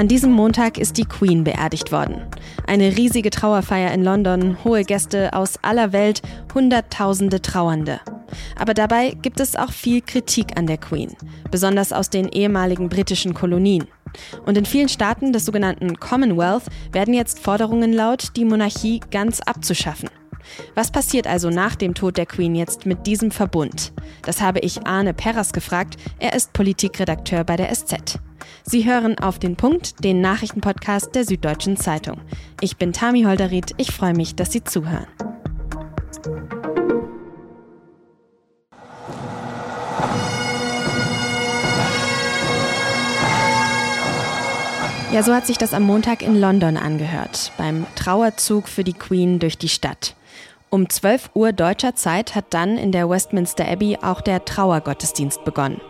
An diesem Montag ist die Queen beerdigt worden. Eine riesige Trauerfeier in London, hohe Gäste aus aller Welt, Hunderttausende Trauernde. Aber dabei gibt es auch viel Kritik an der Queen, besonders aus den ehemaligen britischen Kolonien. Und in vielen Staaten des sogenannten Commonwealth werden jetzt Forderungen laut, die Monarchie ganz abzuschaffen. Was passiert also nach dem Tod der Queen jetzt mit diesem Verbund? Das habe ich Arne Perras gefragt. Er ist Politikredakteur bei der SZ. Sie hören auf den Punkt, den Nachrichtenpodcast der Süddeutschen Zeitung. Ich bin Tami Holderried. Ich freue mich, dass Sie zuhören. Ja, so hat sich das am Montag in London angehört, beim Trauerzug für die Queen durch die Stadt. Um 12 Uhr deutscher Zeit hat dann in der Westminster Abbey auch der Trauergottesdienst begonnen.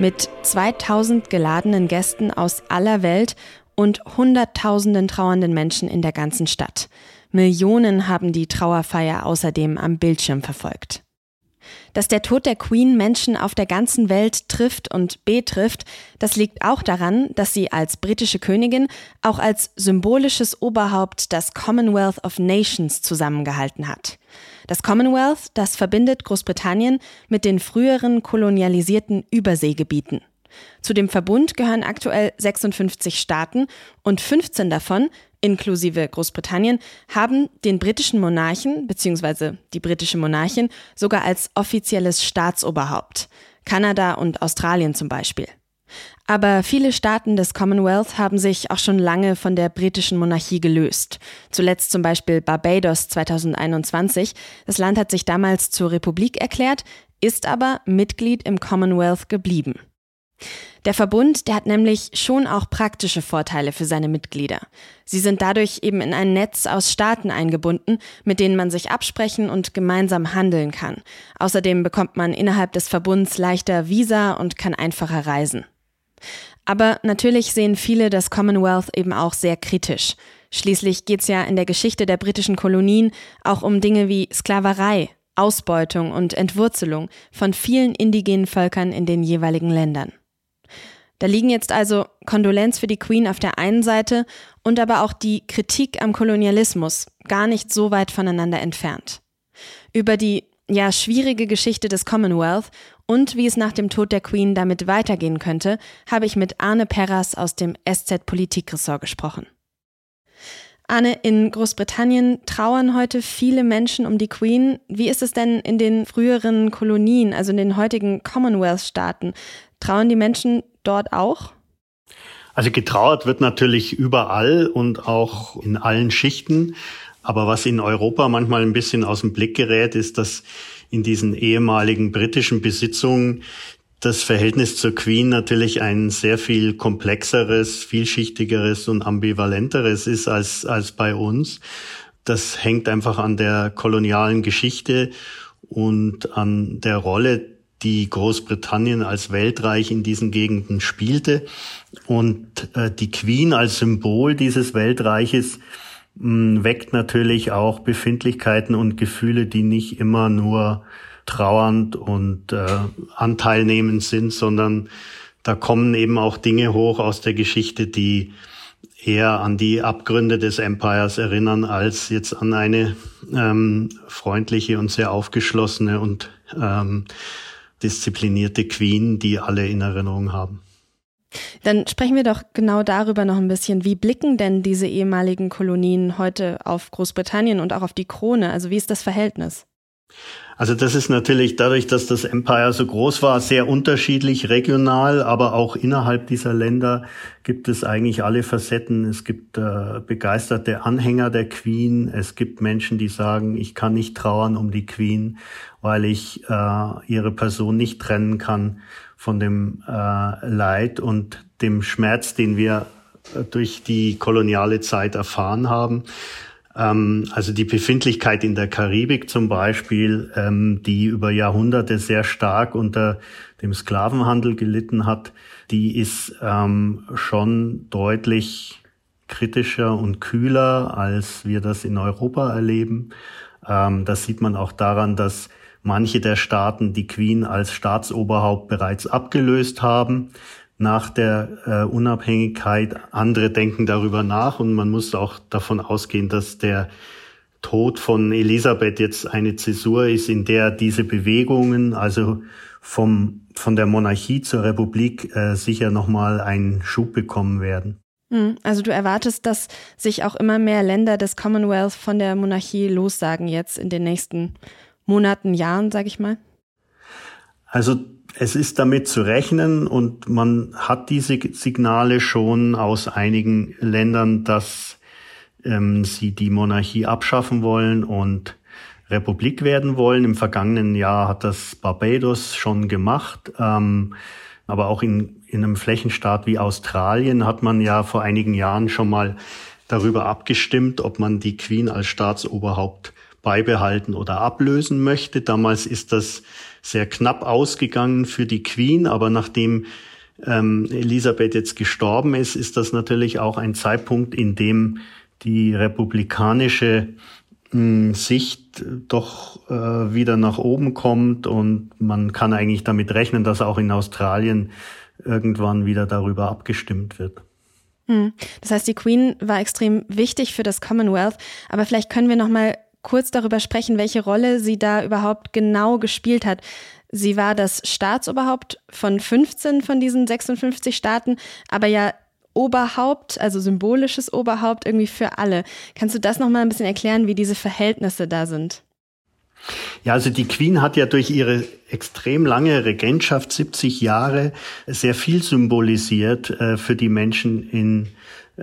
Mit 2000 geladenen Gästen aus aller Welt und Hunderttausenden trauernden Menschen in der ganzen Stadt. Millionen haben die Trauerfeier außerdem am Bildschirm verfolgt. Dass der Tod der Queen Menschen auf der ganzen Welt trifft und betrifft, das liegt auch daran, dass sie als britische Königin auch als symbolisches Oberhaupt das Commonwealth of Nations zusammengehalten hat. Das Commonwealth, das verbindet Großbritannien mit den früheren kolonialisierten Überseegebieten. Zu dem Verbund gehören aktuell 56 Staaten und 15 davon, inklusive Großbritannien, haben den britischen Monarchen bzw. die britische Monarchin sogar als offizielles Staatsoberhaupt. Kanada und Australien zum Beispiel. Aber viele Staaten des Commonwealth haben sich auch schon lange von der britischen Monarchie gelöst. Zuletzt zum Beispiel Barbados 2021. Das Land hat sich damals zur Republik erklärt, ist aber Mitglied im Commonwealth geblieben. Der Verbund, der hat nämlich schon auch praktische Vorteile für seine Mitglieder. Sie sind dadurch eben in ein Netz aus Staaten eingebunden, mit denen man sich absprechen und gemeinsam handeln kann. Außerdem bekommt man innerhalb des Verbunds leichter Visa und kann einfacher reisen. Aber natürlich sehen viele das Commonwealth eben auch sehr kritisch. Schließlich geht es ja in der Geschichte der britischen Kolonien auch um Dinge wie Sklaverei, Ausbeutung und Entwurzelung von vielen indigenen Völkern in den jeweiligen Ländern. Da liegen jetzt also Kondolenz für die Queen auf der einen Seite und aber auch die Kritik am Kolonialismus gar nicht so weit voneinander entfernt. Über die ja schwierige Geschichte des Commonwealth und wie es nach dem Tod der Queen damit weitergehen könnte, habe ich mit Arne Perras aus dem SZ Politikressort gesprochen. Arne, in Großbritannien trauern heute viele Menschen um die Queen. Wie ist es denn in den früheren Kolonien, also in den heutigen Commonwealth-Staaten? Trauen die Menschen dort auch? Also getrauert wird natürlich überall und auch in allen Schichten. Aber was in Europa manchmal ein bisschen aus dem Blick gerät, ist, dass in diesen ehemaligen britischen Besitzungen das Verhältnis zur Queen natürlich ein sehr viel komplexeres, vielschichtigeres und ambivalenteres ist als, als bei uns. Das hängt einfach an der kolonialen Geschichte und an der Rolle, die Großbritannien als Weltreich in diesen Gegenden spielte. Und äh, die Queen als Symbol dieses Weltreiches weckt natürlich auch Befindlichkeiten und Gefühle, die nicht immer nur trauernd und äh, anteilnehmend sind, sondern da kommen eben auch Dinge hoch aus der Geschichte, die eher an die Abgründe des Empires erinnern, als jetzt an eine ähm, freundliche und sehr aufgeschlossene und ähm, disziplinierte Queen, die alle in Erinnerung haben. Dann sprechen wir doch genau darüber noch ein bisschen. Wie blicken denn diese ehemaligen Kolonien heute auf Großbritannien und auch auf die Krone? Also wie ist das Verhältnis? Also das ist natürlich dadurch, dass das Empire so groß war, sehr unterschiedlich regional, aber auch innerhalb dieser Länder gibt es eigentlich alle Facetten. Es gibt äh, begeisterte Anhänger der Queen. Es gibt Menschen, die sagen, ich kann nicht trauern um die Queen, weil ich äh, ihre Person nicht trennen kann von dem äh, Leid und dem Schmerz, den wir äh, durch die koloniale Zeit erfahren haben. Ähm, also die Befindlichkeit in der Karibik zum Beispiel, ähm, die über Jahrhunderte sehr stark unter dem Sklavenhandel gelitten hat, die ist ähm, schon deutlich kritischer und kühler, als wir das in Europa erleben. das sieht man auch daran, dass manche der Staaten die Queen als Staatsoberhaupt bereits abgelöst haben nach der äh, Unabhängigkeit. Andere denken darüber nach und man muss auch davon ausgehen, dass der Tod von Elisabeth jetzt eine Zäsur ist, in der diese Bewegungen, also vom, von der Monarchie zur Republik, äh, sicher nochmal einen Schub bekommen werden. Hm, also du erwartest, dass sich auch immer mehr Länder des Commonwealth von der Monarchie lossagen jetzt in den nächsten Monaten, Jahren, sage ich mal? Also es ist damit zu rechnen und man hat diese Signale schon aus einigen Ländern, dass ähm, sie die Monarchie abschaffen wollen und Republik werden wollen. Im vergangenen Jahr hat das Barbados schon gemacht. Ähm, aber auch in, in einem Flächenstaat wie Australien hat man ja vor einigen Jahren schon mal darüber abgestimmt, ob man die Queen als Staatsoberhaupt beibehalten oder ablösen möchte. Damals ist das sehr knapp ausgegangen für die Queen, aber nachdem ähm, Elisabeth jetzt gestorben ist, ist das natürlich auch ein Zeitpunkt, in dem die republikanische mh, Sicht doch äh, wieder nach oben kommt und man kann eigentlich damit rechnen, dass auch in Australien irgendwann wieder darüber abgestimmt wird. Hm. Das heißt, die Queen war extrem wichtig für das Commonwealth, aber vielleicht können wir noch mal kurz darüber sprechen, welche Rolle sie da überhaupt genau gespielt hat. Sie war das Staatsoberhaupt von 15 von diesen 56 Staaten, aber ja Oberhaupt, also symbolisches Oberhaupt irgendwie für alle. Kannst du das noch mal ein bisschen erklären, wie diese Verhältnisse da sind? Ja, also die Queen hat ja durch ihre extrem lange Regentschaft, 70 Jahre, sehr viel symbolisiert äh, für die Menschen in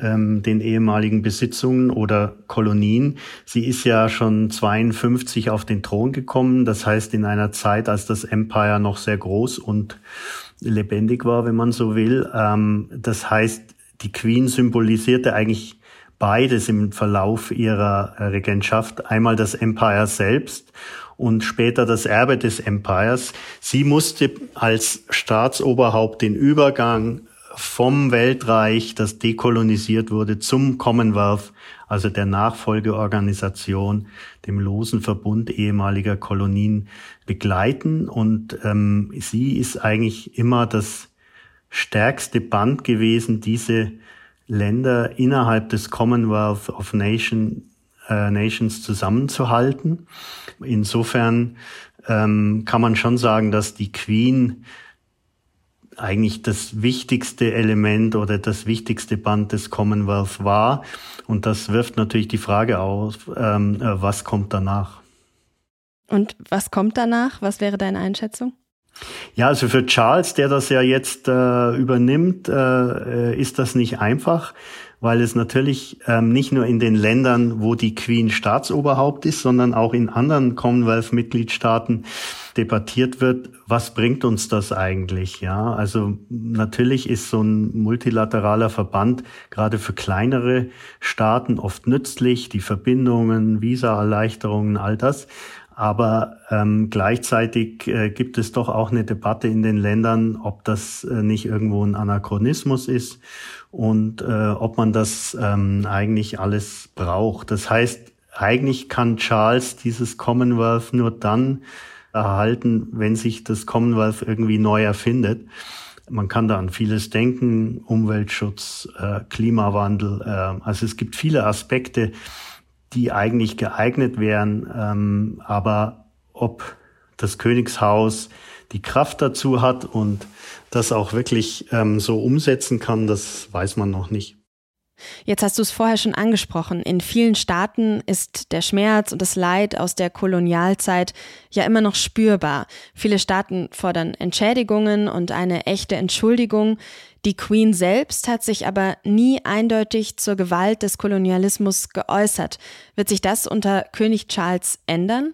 ähm, den ehemaligen Besitzungen oder Kolonien. Sie ist ja schon 52 auf den Thron gekommen, das heißt in einer Zeit, als das Empire noch sehr groß und lebendig war, wenn man so will. Ähm, das heißt, die Queen symbolisierte eigentlich beides im Verlauf ihrer äh, Regentschaft. Einmal das Empire selbst und später das Erbe des Empires. Sie musste als Staatsoberhaupt den Übergang vom Weltreich, das dekolonisiert wurde, zum Commonwealth, also der Nachfolgeorganisation, dem losen Verbund ehemaliger Kolonien, begleiten. Und ähm, sie ist eigentlich immer das stärkste Band gewesen, diese Länder innerhalb des Commonwealth of Nation, äh, Nations zusammenzuhalten. Insofern ähm, kann man schon sagen, dass die Queen eigentlich das wichtigste Element oder das wichtigste Band des Commonwealth war. Und das wirft natürlich die Frage auf, ähm, äh, was kommt danach? Und was kommt danach? Was wäre deine Einschätzung? Ja, also für Charles, der das ja jetzt äh, übernimmt, äh, ist das nicht einfach, weil es natürlich ähm, nicht nur in den Ländern, wo die Queen Staatsoberhaupt ist, sondern auch in anderen Commonwealth-Mitgliedstaaten debattiert wird, was bringt uns das eigentlich? Ja, also natürlich ist so ein multilateraler Verband gerade für kleinere Staaten oft nützlich, die Verbindungen, Visa-Erleichterungen, all das. Aber ähm, gleichzeitig äh, gibt es doch auch eine Debatte in den Ländern, ob das äh, nicht irgendwo ein Anachronismus ist und äh, ob man das ähm, eigentlich alles braucht. Das heißt, eigentlich kann Charles dieses Commonwealth nur dann erhalten, wenn sich das Commonwealth irgendwie neu erfindet. Man kann da an vieles denken, Umweltschutz, äh, Klimawandel. Äh, also es gibt viele Aspekte, die eigentlich geeignet wären. Ähm, aber ob das Königshaus die Kraft dazu hat und das auch wirklich ähm, so umsetzen kann, das weiß man noch nicht. Jetzt hast du es vorher schon angesprochen. In vielen Staaten ist der Schmerz und das Leid aus der Kolonialzeit ja immer noch spürbar. Viele Staaten fordern Entschädigungen und eine echte Entschuldigung. Die Queen selbst hat sich aber nie eindeutig zur Gewalt des Kolonialismus geäußert. Wird sich das unter König Charles ändern?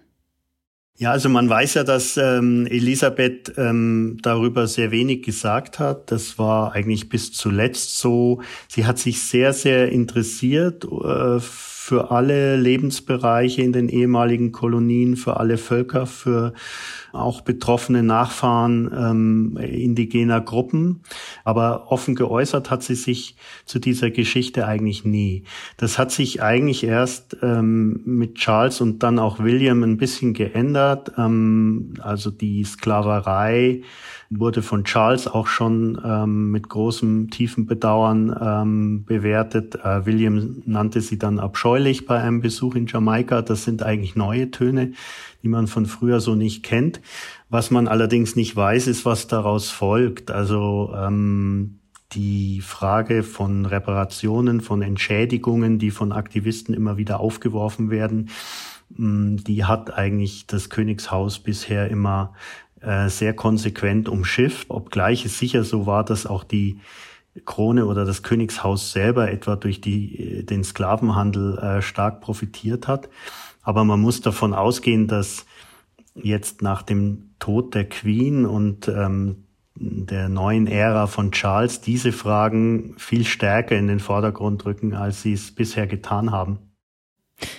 Ja, also man weiß ja, dass ähm, Elisabeth ähm, darüber sehr wenig gesagt hat. Das war eigentlich bis zuletzt so. Sie hat sich sehr, sehr interessiert äh, für alle Lebensbereiche in den ehemaligen Kolonien, für alle Völker, für auch betroffene Nachfahren ähm, indigener Gruppen. Aber offen geäußert hat sie sich zu dieser Geschichte eigentlich nie. Das hat sich eigentlich erst ähm, mit Charles und dann auch William ein bisschen geändert. Ähm, also die Sklaverei wurde von Charles auch schon ähm, mit großem, tiefen Bedauern ähm, bewertet. Äh, William nannte sie dann abscheulich bei einem Besuch in Jamaika. Das sind eigentlich neue Töne, die man von früher so nicht kennt. Was man allerdings nicht weiß, ist, was daraus folgt. Also ähm, die Frage von Reparationen, von Entschädigungen, die von Aktivisten immer wieder aufgeworfen werden, mm, die hat eigentlich das Königshaus bisher immer äh, sehr konsequent umschifft, obgleich es sicher so war, dass auch die Krone oder das Königshaus selber etwa durch die, äh, den Sklavenhandel äh, stark profitiert hat. Aber man muss davon ausgehen, dass jetzt nach dem Tod der Queen und ähm, der neuen Ära von Charles diese Fragen viel stärker in den Vordergrund rücken, als sie es bisher getan haben.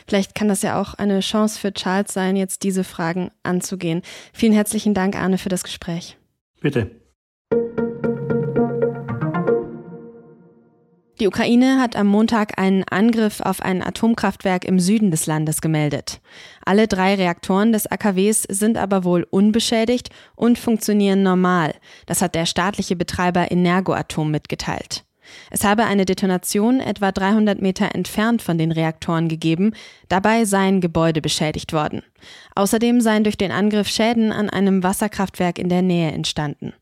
Vielleicht kann das ja auch eine Chance für Charles sein, jetzt diese Fragen anzugehen. Vielen herzlichen Dank, Arne, für das Gespräch. Bitte. Die Ukraine hat am Montag einen Angriff auf ein Atomkraftwerk im Süden des Landes gemeldet. Alle drei Reaktoren des AKWs sind aber wohl unbeschädigt und funktionieren normal. Das hat der staatliche Betreiber Energoatom mitgeteilt. Es habe eine Detonation etwa 300 Meter entfernt von den Reaktoren gegeben, dabei seien Gebäude beschädigt worden. Außerdem seien durch den Angriff Schäden an einem Wasserkraftwerk in der Nähe entstanden.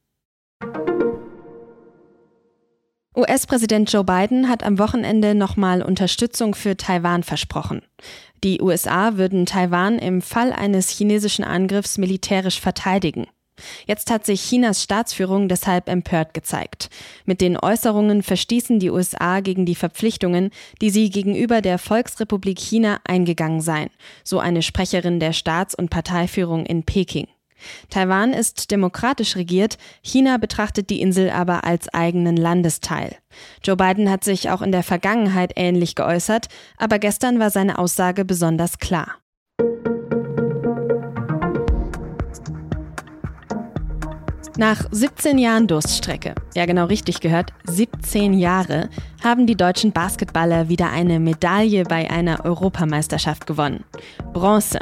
US-Präsident Joe Biden hat am Wochenende nochmal Unterstützung für Taiwan versprochen. Die USA würden Taiwan im Fall eines chinesischen Angriffs militärisch verteidigen. Jetzt hat sich Chinas Staatsführung deshalb empört gezeigt. Mit den Äußerungen verstießen die USA gegen die Verpflichtungen, die sie gegenüber der Volksrepublik China eingegangen seien, so eine Sprecherin der Staats- und Parteiführung in Peking. Taiwan ist demokratisch regiert, China betrachtet die Insel aber als eigenen Landesteil. Joe Biden hat sich auch in der Vergangenheit ähnlich geäußert, aber gestern war seine Aussage besonders klar. Nach 17 Jahren Durststrecke, ja genau richtig gehört, 17 Jahre, haben die deutschen Basketballer wieder eine Medaille bei einer Europameisterschaft gewonnen. Bronze.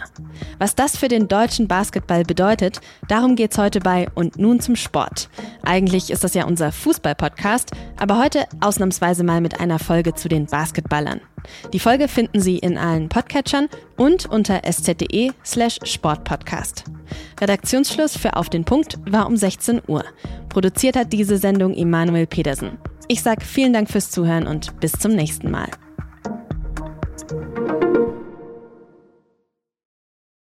Was das für den deutschen Basketball bedeutet, darum geht's heute bei Und nun zum Sport. Eigentlich ist das ja unser Fußball-Podcast, aber heute ausnahmsweise mal mit einer Folge zu den Basketballern. Die Folge finden Sie in allen Podcatchern und unter sz.de slash sportpodcast. Redaktionsschluss für Auf den Punkt war um 16 Uhr. Produziert hat diese Sendung Emanuel Pedersen. Ich sage vielen Dank fürs Zuhören und bis zum nächsten Mal.